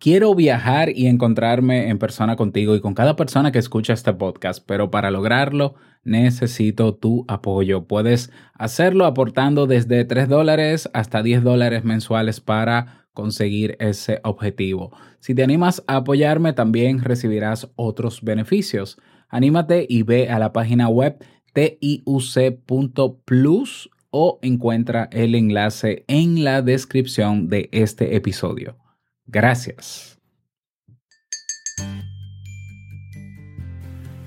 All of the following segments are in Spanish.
Quiero viajar y encontrarme en persona contigo y con cada persona que escucha este podcast, pero para lograrlo necesito tu apoyo. Puedes hacerlo aportando desde 3 dólares hasta 10 dólares mensuales para conseguir ese objetivo. Si te animas a apoyarme, también recibirás otros beneficios. Anímate y ve a la página web tiuc.plus o encuentra el enlace en la descripción de este episodio. Gracias.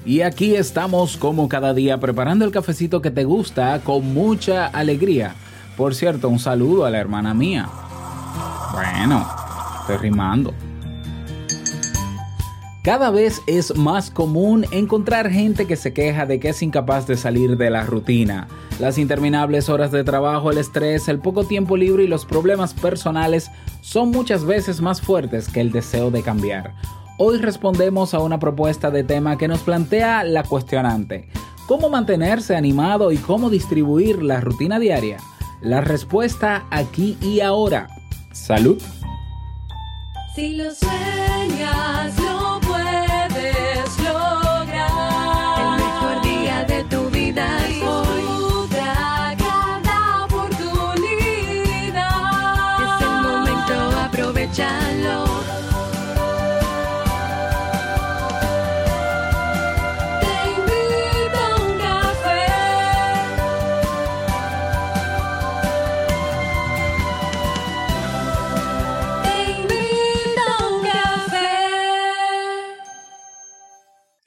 Y aquí estamos como cada día preparando el cafecito que te gusta con mucha alegría. Por cierto, un saludo a la hermana mía. Bueno, estoy rimando. Cada vez es más común encontrar gente que se queja de que es incapaz de salir de la rutina. Las interminables horas de trabajo, el estrés, el poco tiempo libre y los problemas personales son muchas veces más fuertes que el deseo de cambiar. Hoy respondemos a una propuesta de tema que nos plantea la cuestionante. ¿Cómo mantenerse animado y cómo distribuir la rutina diaria? La respuesta aquí y ahora. Salud. Si lo sueñas,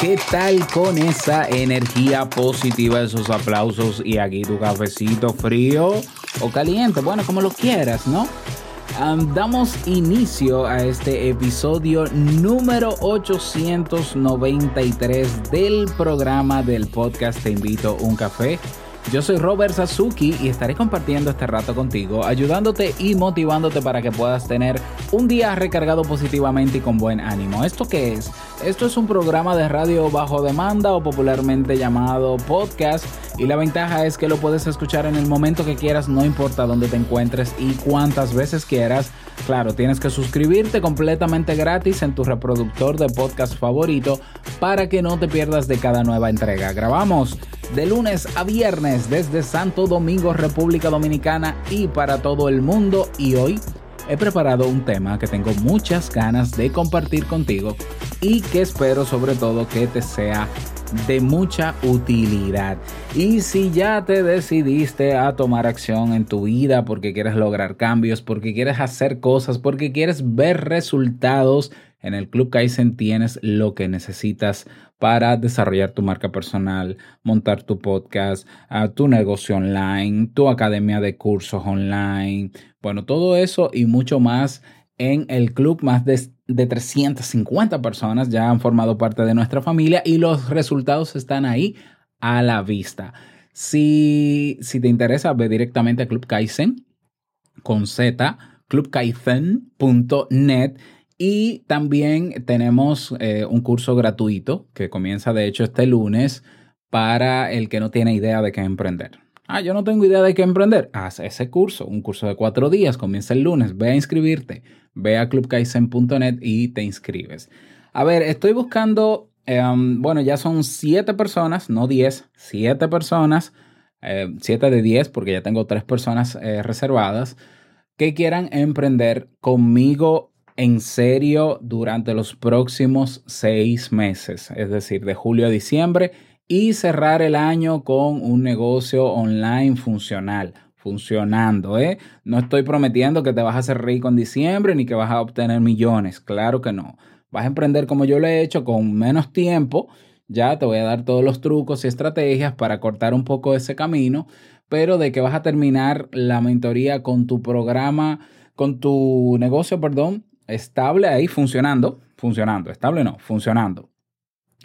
¿Qué tal con esa energía positiva, esos aplausos y aquí tu cafecito frío o caliente? Bueno, como lo quieras, ¿no? damos inicio a este episodio número 893 del programa del podcast Te invito a un café yo soy Robert Sasuki y estaré compartiendo este rato contigo, ayudándote y motivándote para que puedas tener un día recargado positivamente y con buen ánimo. ¿Esto qué es? Esto es un programa de radio bajo demanda o popularmente llamado podcast y la ventaja es que lo puedes escuchar en el momento que quieras, no importa dónde te encuentres y cuántas veces quieras. Claro, tienes que suscribirte completamente gratis en tu reproductor de podcast favorito para que no te pierdas de cada nueva entrega. Grabamos de lunes a viernes desde Santo Domingo, República Dominicana y para todo el mundo. Y hoy he preparado un tema que tengo muchas ganas de compartir contigo y que espero sobre todo que te sea de mucha utilidad. Y si ya te decidiste a tomar acción en tu vida porque quieres lograr cambios, porque quieres hacer cosas, porque quieres ver resultados, en el Club Kaizen tienes lo que necesitas para desarrollar tu marca personal, montar tu podcast, ah, tu negocio online, tu academia de cursos online. Bueno, todo eso y mucho más en el club. Más de, 350 personas ya han formado parte de nuestra familia y los resultados están ahí a la vista. Si, si te interesa, ve directamente a Club Kaizen con Z, clubkaizen.net y también tenemos eh, un curso gratuito que comienza de hecho este lunes para el que no tiene idea de qué emprender. Ah, yo no tengo idea de qué emprender. Haz ese curso, un curso de cuatro días, comienza el lunes. Ve a inscribirte. Ve a clubkaizen.net y te inscribes. A ver, estoy buscando, em, bueno, ya son siete personas, no diez, siete personas, eh, siete de diez, porque ya tengo tres personas eh, reservadas, que quieran emprender conmigo en serio durante los próximos seis meses, es decir, de julio a diciembre, y cerrar el año con un negocio online funcional, funcionando. ¿eh? No estoy prometiendo que te vas a hacer rico en diciembre ni que vas a obtener millones, claro que no. Vas a emprender como yo lo he hecho, con menos tiempo. Ya te voy a dar todos los trucos y estrategias para cortar un poco ese camino, pero de que vas a terminar la mentoría con tu programa, con tu negocio, perdón, estable ahí funcionando, funcionando, estable no, funcionando,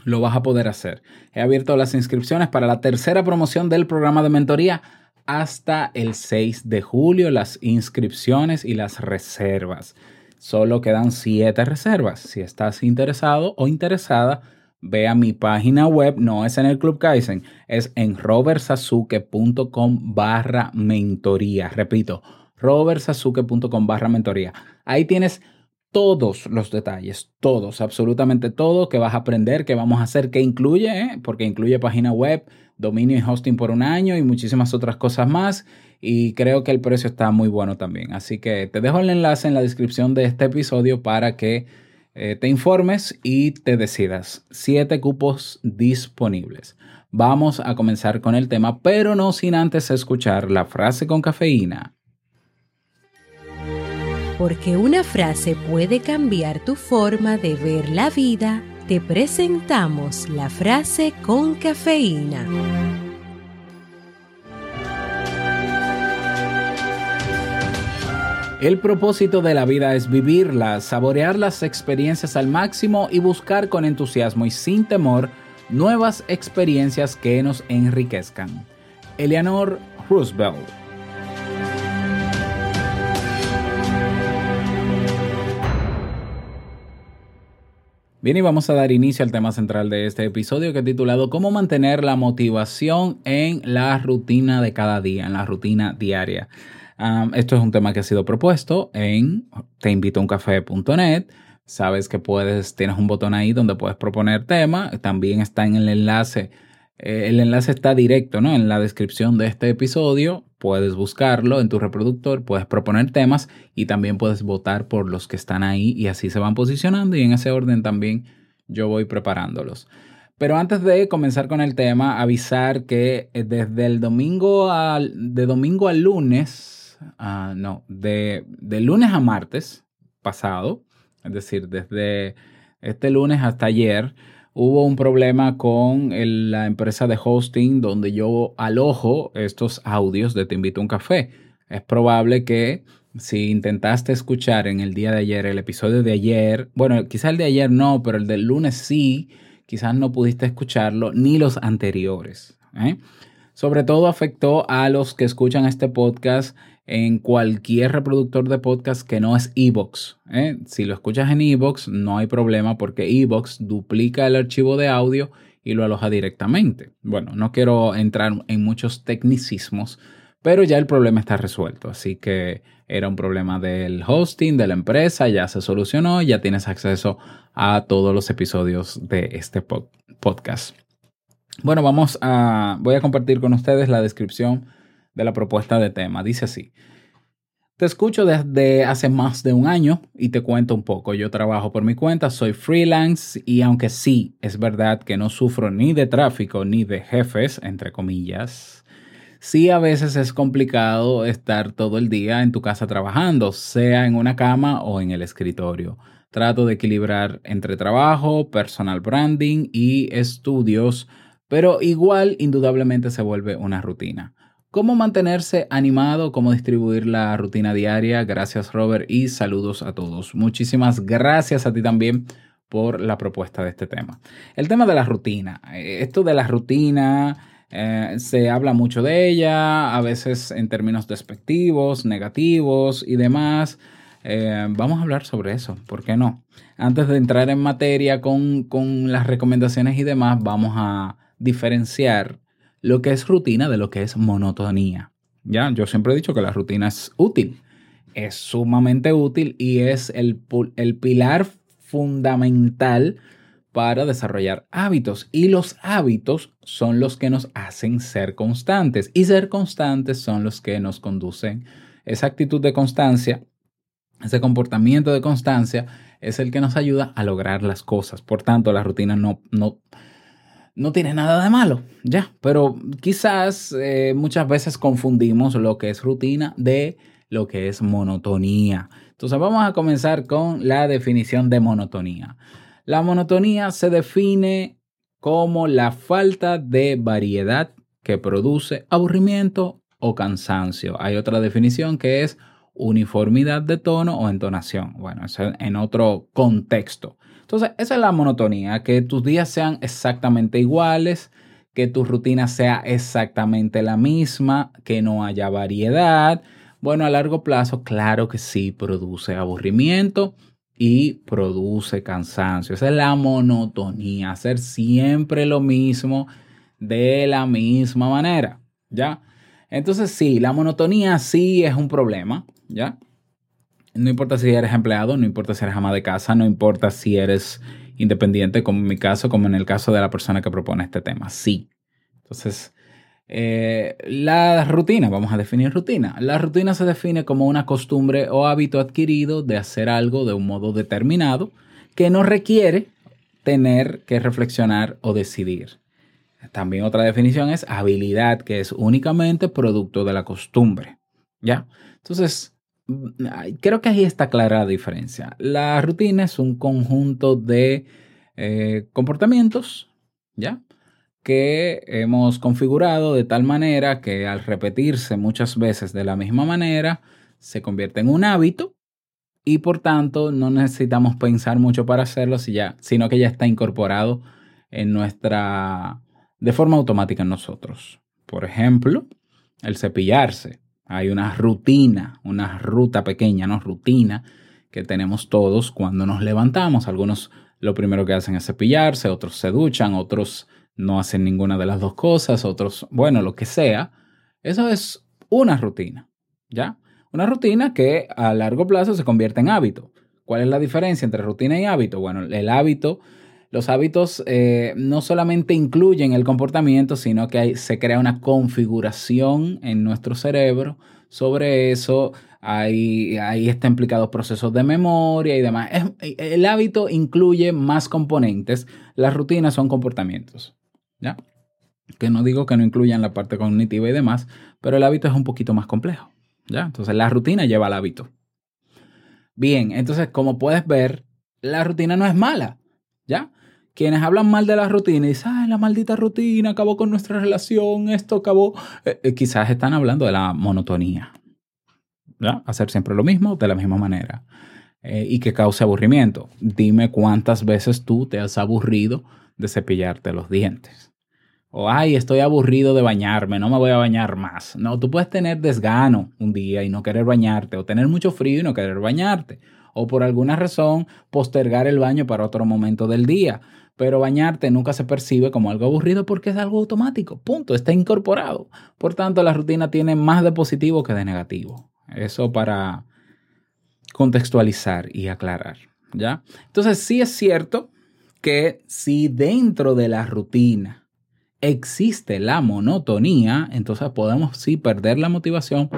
lo vas a poder hacer. He abierto las inscripciones para la tercera promoción del programa de mentoría hasta el 6 de julio, las inscripciones y las reservas. Solo quedan 7 reservas. Si estás interesado o interesada, ve a mi página web, no es en el Club Kaizen, es en robertsazuke.com barra mentoría. Repito, robertsazuke.com barra mentoría. Ahí tienes todos los detalles, todos, absolutamente todo que vas a aprender, que vamos a hacer, que incluye, ¿eh? porque incluye página web, dominio y hosting por un año y muchísimas otras cosas más. Y creo que el precio está muy bueno también. Así que te dejo el enlace en la descripción de este episodio para que eh, te informes y te decidas. Siete cupos disponibles. Vamos a comenzar con el tema, pero no sin antes escuchar la frase con cafeína. Porque una frase puede cambiar tu forma de ver la vida, te presentamos la frase con cafeína. El propósito de la vida es vivirla, saborear las experiencias al máximo y buscar con entusiasmo y sin temor nuevas experiencias que nos enriquezcan. Eleanor Roosevelt Bien, y vamos a dar inicio al tema central de este episodio que he titulado ¿Cómo mantener la motivación en la rutina de cada día, en la rutina diaria? esto es un tema que ha sido propuesto en teinvitouncafé.net. Sabes que puedes, tienes un botón ahí donde puedes proponer tema. También está en el enlace. Eh, el enlace está directo, ¿no? En la descripción de este episodio. Puedes buscarlo en tu reproductor, puedes proponer temas y también puedes votar por los que están ahí y así se van posicionando y en ese orden también yo voy preparándolos. Pero antes de comenzar con el tema, avisar que eh, desde el domingo al, de domingo al lunes, ah, no, de, de lunes a martes pasado, es decir, desde este lunes hasta ayer, hubo un problema con la empresa de hosting donde yo alojo estos audios de Te invito a un café. Es probable que si intentaste escuchar en el día de ayer el episodio de ayer, bueno, quizás el de ayer no, pero el del lunes sí, quizás no pudiste escucharlo, ni los anteriores. ¿eh? Sobre todo afectó a los que escuchan este podcast en cualquier reproductor de podcast que no es Evox. ¿eh? Si lo escuchas en Evox, no hay problema porque Evox duplica el archivo de audio y lo aloja directamente. Bueno, no quiero entrar en muchos tecnicismos, pero ya el problema está resuelto. Así que era un problema del hosting, de la empresa, ya se solucionó, ya tienes acceso a todos los episodios de este podcast. Bueno, vamos a, voy a compartir con ustedes la descripción de la propuesta de tema. Dice así. Te escucho desde hace más de un año y te cuento un poco. Yo trabajo por mi cuenta, soy freelance y aunque sí es verdad que no sufro ni de tráfico ni de jefes, entre comillas, sí a veces es complicado estar todo el día en tu casa trabajando, sea en una cama o en el escritorio. Trato de equilibrar entre trabajo, personal branding y estudios, pero igual indudablemente se vuelve una rutina. ¿Cómo mantenerse animado? ¿Cómo distribuir la rutina diaria? Gracias Robert y saludos a todos. Muchísimas gracias a ti también por la propuesta de este tema. El tema de la rutina. Eh, esto de la rutina eh, se habla mucho de ella, a veces en términos despectivos, negativos y demás. Eh, vamos a hablar sobre eso, ¿por qué no? Antes de entrar en materia con, con las recomendaciones y demás, vamos a diferenciar lo que es rutina de lo que es monotonía. Ya, yo siempre he dicho que la rutina es útil, es sumamente útil y es el, el pilar fundamental para desarrollar hábitos. Y los hábitos son los que nos hacen ser constantes. Y ser constantes son los que nos conducen. Esa actitud de constancia, ese comportamiento de constancia, es el que nos ayuda a lograr las cosas. Por tanto, la rutina no, no, no tiene nada de malo, ya, pero quizás eh, muchas veces confundimos lo que es rutina de lo que es monotonía. Entonces vamos a comenzar con la definición de monotonía. La monotonía se define como la falta de variedad que produce aburrimiento o cansancio. Hay otra definición que es uniformidad de tono o entonación. Bueno, eso en otro contexto. Entonces, esa es la monotonía, que tus días sean exactamente iguales, que tu rutina sea exactamente la misma, que no haya variedad. Bueno, a largo plazo, claro que sí, produce aburrimiento y produce cansancio. Esa es la monotonía, hacer siempre lo mismo de la misma manera, ¿ya? Entonces sí, la monotonía sí es un problema, ¿ya? No importa si eres empleado, no importa si eres ama de casa, no importa si eres independiente, como en mi caso, como en el caso de la persona que propone este tema, sí. Entonces, eh, la rutina, vamos a definir rutina. La rutina se define como una costumbre o hábito adquirido de hacer algo de un modo determinado que no requiere tener que reflexionar o decidir. También otra definición es habilidad, que es únicamente producto de la costumbre. ¿Ya? Entonces, creo que ahí está clara la diferencia. La rutina es un conjunto de eh, comportamientos, ¿ya? Que hemos configurado de tal manera que al repetirse muchas veces de la misma manera, se convierte en un hábito y por tanto no necesitamos pensar mucho para hacerlo, sino que ya está incorporado en nuestra de forma automática en nosotros. Por ejemplo, el cepillarse. Hay una rutina, una ruta pequeña, ¿no? Rutina que tenemos todos cuando nos levantamos. Algunos lo primero que hacen es cepillarse, otros se duchan, otros no hacen ninguna de las dos cosas, otros, bueno, lo que sea. Eso es una rutina, ¿ya? Una rutina que a largo plazo se convierte en hábito. ¿Cuál es la diferencia entre rutina y hábito? Bueno, el hábito los hábitos eh, no solamente incluyen el comportamiento, sino que se crea una configuración en nuestro cerebro. Sobre eso ahí, ahí implicados procesos de memoria y demás. el hábito incluye más componentes. Las rutinas son comportamientos. ¿ya? Que no digo que no incluyan la parte cognitiva y demás, pero el hábito es un poquito más complejo. ¿ya? Entonces la rutina lleva al hábito. Bien, entonces como puedes ver, la rutina no es mala. ¿Ya? Quienes hablan mal de la rutina y dicen, ay, la maldita rutina acabó con nuestra relación, esto acabó, eh, eh, quizás están hablando de la monotonía. Hacer siempre lo mismo de la misma manera eh, y que cause aburrimiento. Dime cuántas veces tú te has aburrido de cepillarte los dientes. O, ay, estoy aburrido de bañarme, no me voy a bañar más. No, tú puedes tener desgano un día y no querer bañarte, o tener mucho frío y no querer bañarte, o por alguna razón postergar el baño para otro momento del día pero bañarte nunca se percibe como algo aburrido porque es algo automático, punto, está incorporado. Por tanto, la rutina tiene más de positivo que de negativo. Eso para contextualizar y aclarar, ¿ya? Entonces, sí es cierto que si dentro de la rutina existe la monotonía, entonces podemos sí perder la motivación,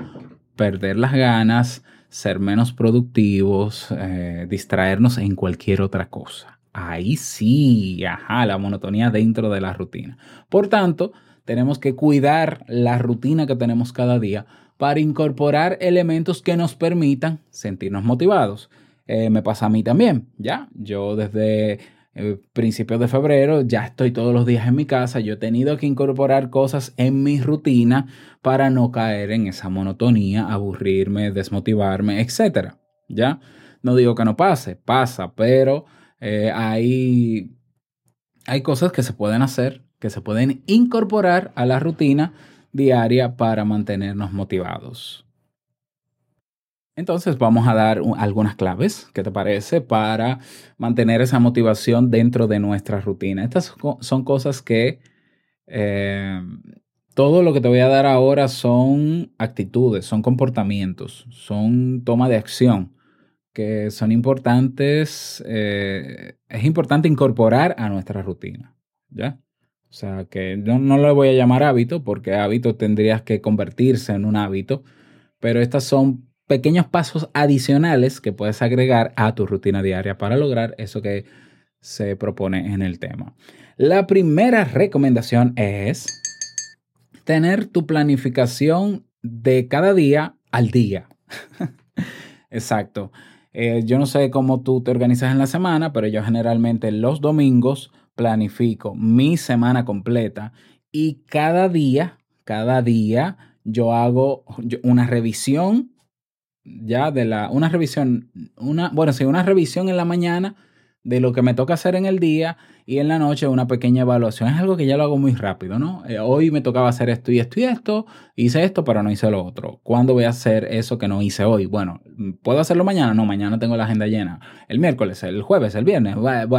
perder las ganas, ser menos productivos, eh, distraernos en cualquier otra cosa. Ahí sí, ajá, la monotonía dentro de la rutina. Por tanto, tenemos que cuidar la rutina que tenemos cada día para incorporar elementos que nos permitan sentirnos motivados. Eh, me pasa a mí también, ¿ya? Yo desde eh, principios de febrero ya estoy todos los días en mi casa, yo he tenido que incorporar cosas en mi rutina para no caer en esa monotonía, aburrirme, desmotivarme, etc. ¿Ya? No digo que no pase, pasa, pero eh, hay, hay cosas que se pueden hacer, que se pueden incorporar a la rutina diaria para mantenernos motivados. Entonces vamos a dar algunas claves, ¿qué te parece? Para mantener esa motivación dentro de nuestra rutina. Estas son cosas que eh, todo lo que te voy a dar ahora son actitudes, son comportamientos, son toma de acción que son importantes, eh, es importante incorporar a nuestra rutina, ¿ya? O sea, que no, no lo voy a llamar hábito porque hábito tendrías que convertirse en un hábito, pero estos son pequeños pasos adicionales que puedes agregar a tu rutina diaria para lograr eso que se propone en el tema. La primera recomendación es tener tu planificación de cada día al día. Exacto. Eh, yo no sé cómo tú te organizas en la semana, pero yo generalmente los domingos planifico mi semana completa y cada día, cada día yo hago una revisión ya de la, una revisión, una, bueno, sí, una revisión en la mañana de lo que me toca hacer en el día y en la noche una pequeña evaluación. Es algo que ya lo hago muy rápido, ¿no? Eh, hoy me tocaba hacer esto y esto y esto, hice esto, pero no hice lo otro. ¿Cuándo voy a hacer eso que no hice hoy? Bueno, ¿puedo hacerlo mañana? No, mañana tengo la agenda llena. El miércoles, el jueves, el viernes,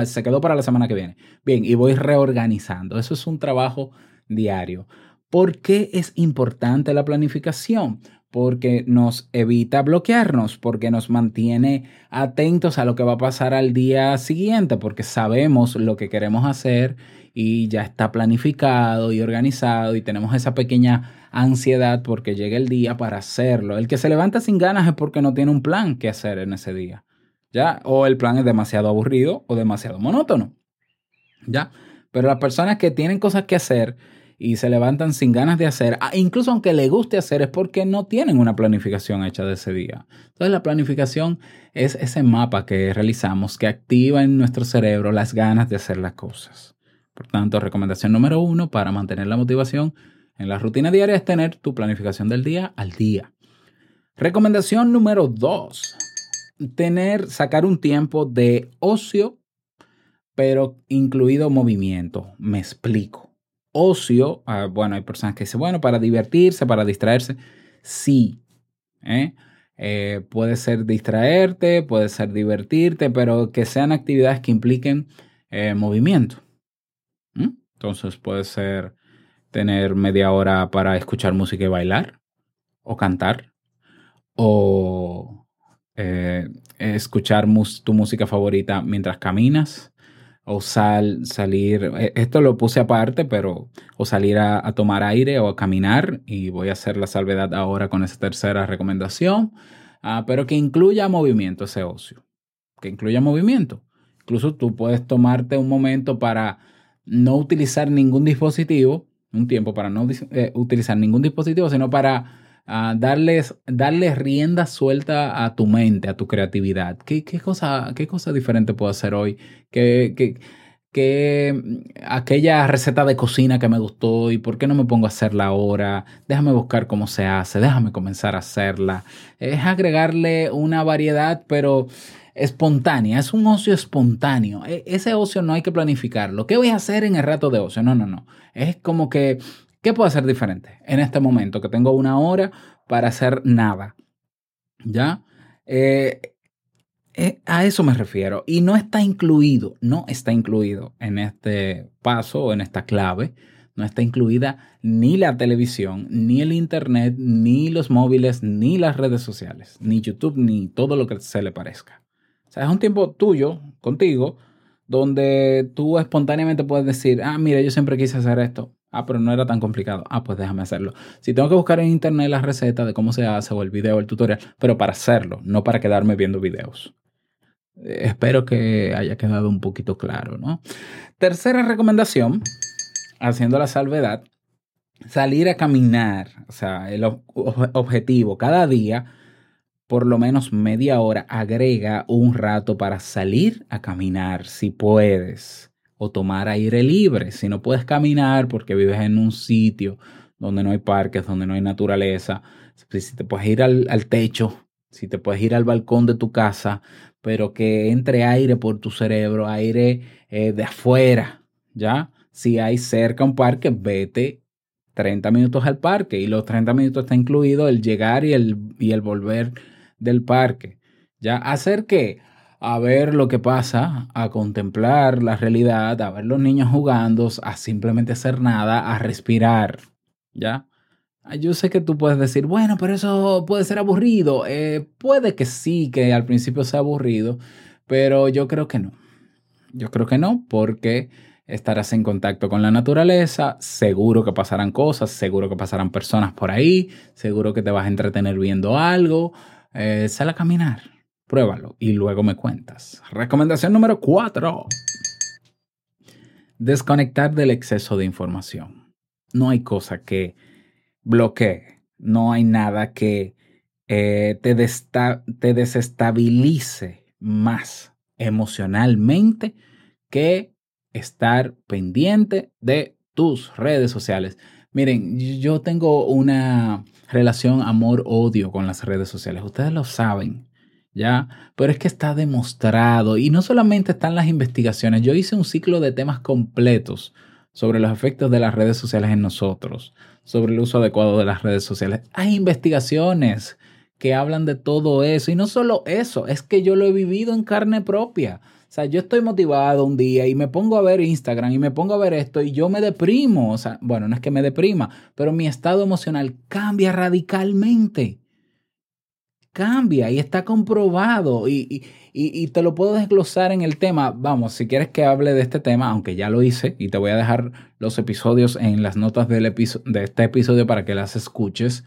se quedó para la semana que viene. Bien, y voy reorganizando. Eso es un trabajo diario. ¿Por qué es importante la planificación? Porque nos evita bloquearnos, porque nos mantiene atentos a lo que va a pasar al día siguiente, porque sabemos lo que queremos hacer y ya está planificado y organizado y tenemos esa pequeña ansiedad porque llega el día para hacerlo. El que se levanta sin ganas es porque no tiene un plan que hacer en ese día. ¿Ya? O el plan es demasiado aburrido o demasiado monótono. ¿Ya? Pero las personas que tienen cosas que hacer, y se levantan sin ganas de hacer, ah, incluso aunque le guste hacer, es porque no tienen una planificación hecha de ese día. Entonces la planificación es ese mapa que realizamos que activa en nuestro cerebro las ganas de hacer las cosas. Por tanto, recomendación número uno para mantener la motivación en la rutina diaria es tener tu planificación del día al día. Recomendación número dos, tener, sacar un tiempo de ocio, pero incluido movimiento. Me explico ocio, ah, bueno, hay personas que dicen, bueno, para divertirse, para distraerse, sí. ¿eh? Eh, puede ser distraerte, puede ser divertirte, pero que sean actividades que impliquen eh, movimiento. Entonces puede ser tener media hora para escuchar música y bailar, o cantar, o escuchar tu música favorita mientras caminas, o sal, salir, e, esto lo puse aparte, pero o salir a, tomar aire o a caminar y voy a hacer la salvedad ahora con esa tercera recomendación, ah, pero que incluya movimiento ese ocio, que incluya movimiento. Incluso tú puedes tomarte un momento para no utilizar ningún dispositivo, un tiempo para no eh, utilizar ningún dispositivo, sino para darles, darles rienda suelta a tu mente, a tu creatividad. ¿Qué, qué, cosa, qué cosa diferente puedo hacer hoy? ¿Qué, qué, qué, aquella receta de cocina que me gustó y por qué no me pongo a hacerla ahora? Déjame buscar cómo se hace, déjame comenzar a hacerla. Es agregarle una variedad, pero espontánea, es un ocio espontáneo. E, ese ocio no hay que planificarlo. ¿Qué voy a hacer en el rato de ocio? No, no, no. Es como que ¿Qué puedo hacer diferente en este momento que tengo una hora para hacer nada? ¿Ya? Eh, eh, a eso me refiero. Y no está incluido, no está incluido en este paso o en esta clave. No está incluida ni la televisión, ni el internet, ni los móviles, ni las redes sociales, ni YouTube, ni todo lo que se le parezca. O es un tiempo tuyo, contigo, donde tú espontáneamente puedes decir, ah, mira, yo siempre quise hacer esto. Ah, pero no era tan complicado. Ah, pues déjame hacerlo. Si tengo que buscar en internet la receta de cómo se hace o el video o el tutorial, pero para hacerlo, no para quedarme viendo videos. Eh, espero que haya quedado un poquito claro, ¿no? Tercera recomendación, haciendo la salvedad, salir a caminar. O sea, el objetivo cada día, por lo menos media hora, agrega un rato para salir a caminar si puedes o tomar aire libre. Si no puedes caminar porque vives en un sitio donde no hay parques, donde no hay naturaleza, si te puedes ir al, techo, si te puedes ir al balcón de tu casa, pero que entre aire por tu cerebro, aire eh, de afuera, ¿ya? Si hay cerca un parque, vete 30 minutos al parque y los 30 minutos está incluido el llegar y el, y el volver del parque. ¿Ya? Hacer que a ver lo que pasa, a contemplar la realidad, a ver los niños jugando, a simplemente hacer nada, a respirar, ¿ya? Ah, yo sé que tú puedes decir, bueno, pero eso puede ser aburrido. Eh, puede que sí, que al principio sea aburrido, pero yo creo que no. Yo creo que no, porque estarás en contacto con la naturaleza, seguro que pasarán cosas, seguro que pasarán personas por ahí, seguro que te vas a entretener viendo algo. Eh, sal a caminar, Pruébalo y luego me cuentas. Recomendación número 4. Desconectar del exceso de información. No hay cosa que bloquee, no hay nada que eh, te, te desestabilice más emocionalmente que estar pendiente de tus redes sociales. Miren, yo tengo una relación amor-odio con las redes sociales. Ustedes lo saben, ¿ya? Pero es que está demostrado. Y no solamente están las investigaciones. Yo hice un ciclo de temas completos sobre los efectos de las redes sociales en nosotros, sobre el uso adecuado de las redes sociales. Hay investigaciones que hablan de todo eso. Y no solo eso, es que yo lo he vivido en carne propia. O sea, yo estoy motivado un día y me pongo a ver Instagram y me pongo a ver esto y yo me deprimo. O sea, bueno, no es que me deprima, pero mi estado emocional cambia radicalmente. Cambia y está comprobado y, te lo puedo desglosar en el tema. Vamos, si quieres que hable de este tema, aunque ya lo hice y te voy a dejar los episodios en las notas del de este episodio para que las escuches,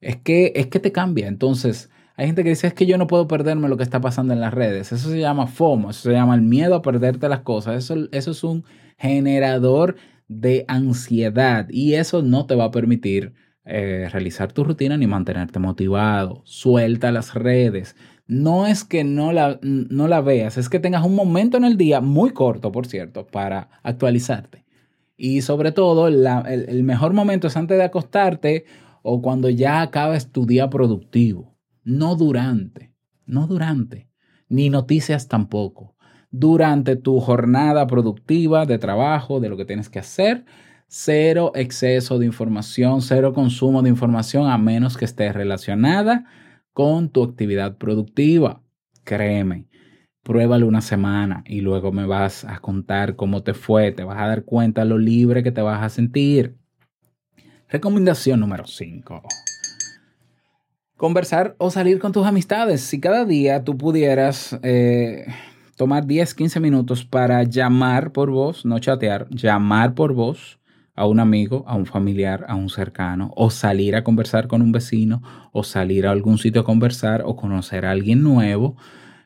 es que, es que te cambia. Entonces, hay gente que dice, es que yo no puedo perderme lo que está pasando en las redes. Eso se llama FOMO, eso se llama el miedo a perderte las cosas. Eso, eso es un generador de ansiedad y eso no te va a permitir eh, realizar tu rutina ni mantenerte motivado. Suelta las redes. No es que no la, no la veas, es que tengas un momento en el día, muy corto por cierto, para actualizarte. Y sobre todo, el, mejor momento es antes de acostarte o cuando ya acabes tu día productivo no durante, no durante, ni noticias tampoco. Durante tu jornada productiva de trabajo, de lo que tienes que hacer, cero exceso de información, cero consumo de información a menos que esté relacionada con tu actividad productiva. Créeme, pruébalo una semana y luego me vas a contar cómo te fue, te vas a dar cuenta lo libre que te vas a sentir. Recomendación número 5 conversar o salir con tus amistades. Si cada día tú pudieras eh, tomar 10, 15 minutos para llamar por voz, no chatear, llamar por voz a un amigo, a un familiar, a un cercano, o salir a conversar con un vecino, o salir a algún sitio a conversar, o conocer a alguien nuevo,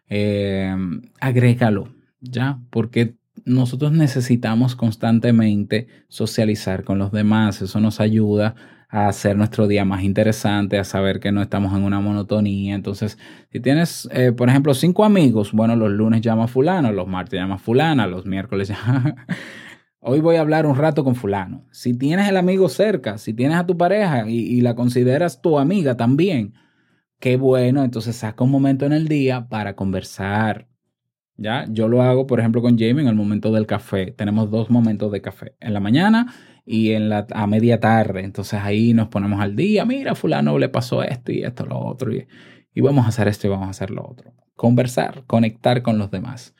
eh, agrégalo, ¿ya? Porque nosotros necesitamos constantemente socializar con los demás, eso nos ayuda a hacer nuestro día más interesante, a saber que no estamos en una monotonía. Entonces, si tienes, eh, por ejemplo, cinco amigos, bueno, los lunes llama fulano, los martes llama fulana, los miércoles llama... Hoy voy a hablar un rato con fulano. Si tienes el amigo cerca, si tienes a tu pareja y, la consideras tu amiga también, qué bueno, entonces saca un momento en el día para conversar. ¿Ya? Yo lo hago, por ejemplo, con Jamie en el momento del café. Tenemos dos momentos de café. En la mañana y en la, a media tarde. Entonces ahí nos ponemos al día, mira, fulano le pasó esto y esto, lo otro, y, y vamos a hacer esto y vamos a hacer lo otro. Conversar, conectar con los demás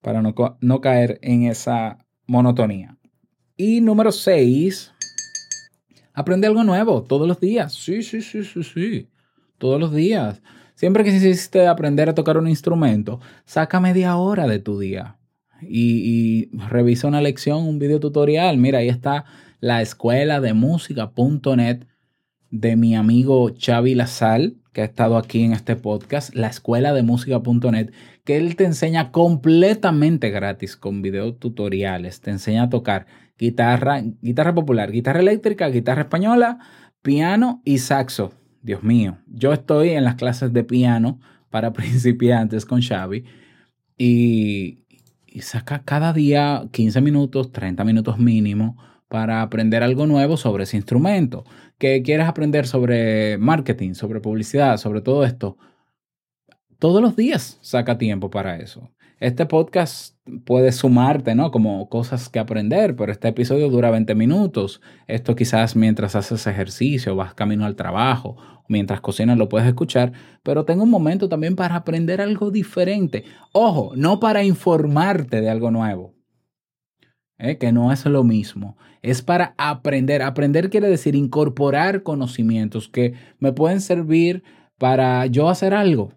para no, no caer en esa monotonía. Y número seis, aprende algo nuevo todos los días. Sí, sí, sí, sí, sí. Todos los días. Siempre que quisiste aprender a tocar un instrumento, saca media hora de tu día y, y revisa una lección, un video tutorial. Mira, ahí está la escuela de música.net de mi amigo Xavi Lazal, que ha estado aquí en este podcast, la escuela de música.net, que él te enseña completamente gratis con videotutoriales, te enseña a tocar guitarra, guitarra popular, guitarra eléctrica, guitarra española, piano y saxo. Dios mío, yo estoy en las clases de piano para principiantes con Xavi y, y saca cada día 15 minutos, 30 minutos mínimo para aprender algo nuevo sobre ese instrumento. Que quieres aprender sobre marketing, sobre publicidad, sobre todo esto. Todos los días saca tiempo para eso. Este podcast puede sumarte, ¿no? Como cosas que aprender, pero este episodio dura 20 minutos. Esto quizás mientras haces ejercicio, vas camino al trabajo, mientras cocinas lo puedes escuchar, pero tengo un momento también para aprender algo diferente. Ojo, no para informarte de algo nuevo, ¿eh? que no es lo mismo. Es para aprender. Aprender quiere decir incorporar conocimientos que me pueden servir para yo hacer algo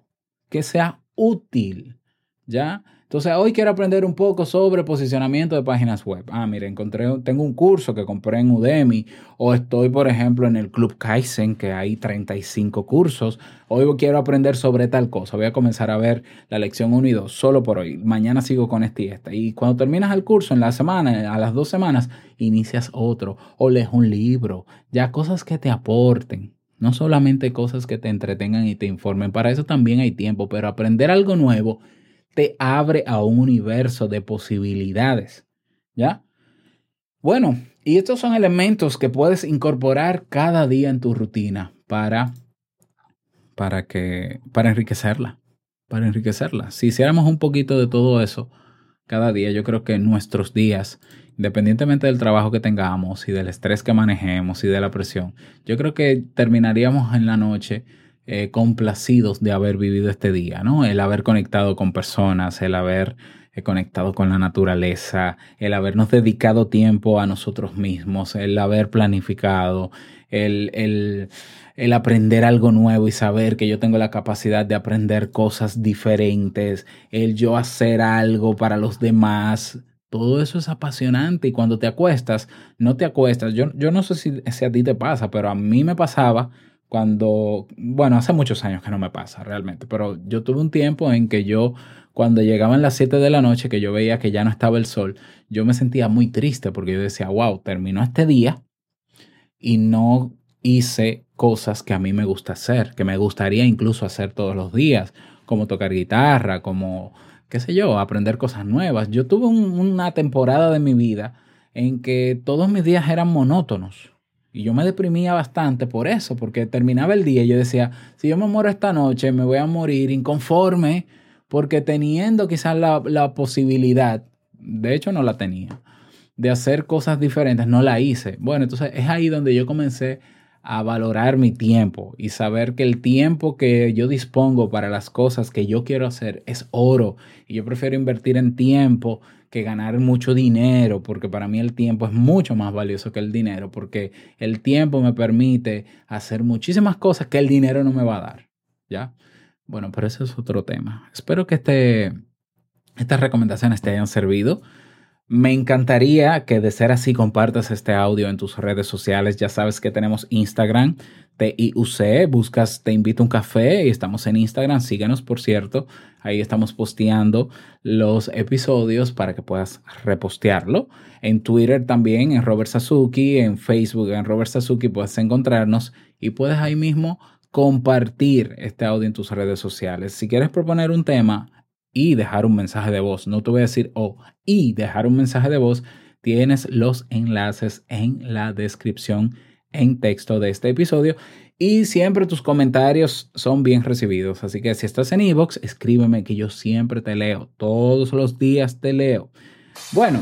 que sea útil. ¿Ya? Entonces, hoy quiero aprender un poco sobre posicionamiento de páginas web. Ah, mire, encontré, tengo un curso que compré en Udemy o estoy, por ejemplo, en el Club Kaizen, que hay 35 cursos. Hoy quiero aprender sobre tal cosa. Voy a comenzar a ver la lección 1 y 2 solo por hoy. Mañana sigo con este y esta. Y cuando terminas el curso en la semana, a las dos semanas, inicias otro o lees un libro. Ya cosas que te aporten. No solamente cosas que te entretengan y te informen. Para eso también hay tiempo, pero aprender algo nuevo te abre a un universo de posibilidades. ¿Ya? Bueno, Y estos son elementos que puedes incorporar cada día en tu rutina para, para, que, para enriquecerla, para enriquecerla. Si hiciéramos un poquito de todo eso cada día, yo creo que nuestros días, independientemente del trabajo que tengamos y del estrés que manejemos y de la presión, yo creo que terminaríamos en la noche eh, complacidos de haber vivido este día, ¿no? El haber conectado con personas, el haber eh, conectado con la naturaleza, el habernos dedicado tiempo a nosotros mismos, el haber planificado, el, el, el, aprender algo nuevo y saber que yo tengo la capacidad de aprender cosas diferentes, el yo hacer algo para los demás. Todo eso es apasionante y cuando te acuestas, no te acuestas. Yo, yo no sé si, si a ti te pasa, pero a mí me pasaba cuando, bueno, hace muchos años que no me pasa realmente, pero yo tuve un tiempo en que yo, cuando llegaban las 7 de la noche, que yo veía que ya no estaba el sol, yo me sentía muy triste porque yo decía, wow, terminó este día y no hice cosas que a mí me gusta hacer, que me gustaría incluso hacer todos los días, como tocar guitarra, como, qué sé yo, aprender cosas nuevas. Yo tuve una temporada de mi vida en que todos mis días eran monótonos y yo me deprimía bastante por eso, porque terminaba el día y yo decía, si yo me muero esta noche, me voy a morir inconforme, porque teniendo quizás la, la posibilidad, de hecho no la tenía, de hacer cosas diferentes, no la hice. Bueno, entonces es ahí donde yo comencé a valorar mi tiempo y saber que el tiempo que yo dispongo para las cosas que yo quiero hacer es oro y yo prefiero invertir en tiempo ganar mucho dinero, porque para mí el tiempo es mucho más valioso que el dinero, porque el tiempo me permite hacer muchísimas cosas que el dinero no me va a dar, ¿ya? Bueno, pero eso es otro tema. Espero que este, estas recomendaciones te hayan servido. Me encantaría que de ser así compartas este audio en tus redes sociales. Ya sabes que tenemos Instagram, TIUC, buscas Te invito a un café y estamos en Instagram. Síguenos, por cierto. Ahí estamos posteando los episodios para que puedas repostearlo. En Twitter también, en Robert Sasuki, en Facebook, en Robert Sasuki puedes encontrarnos y puedes ahí mismo compartir este audio en tus redes sociales. Si quieres proponer un tema, y dejar un mensaje de voz. No te voy a decir o y dejar un mensaje de voz. Tienes los enlaces en la descripción en texto de este episodio. Y siempre tus comentarios son bien recibidos. Así que si estás en Evox, escríbeme que yo siempre te leo. Todos los días te leo. Bueno,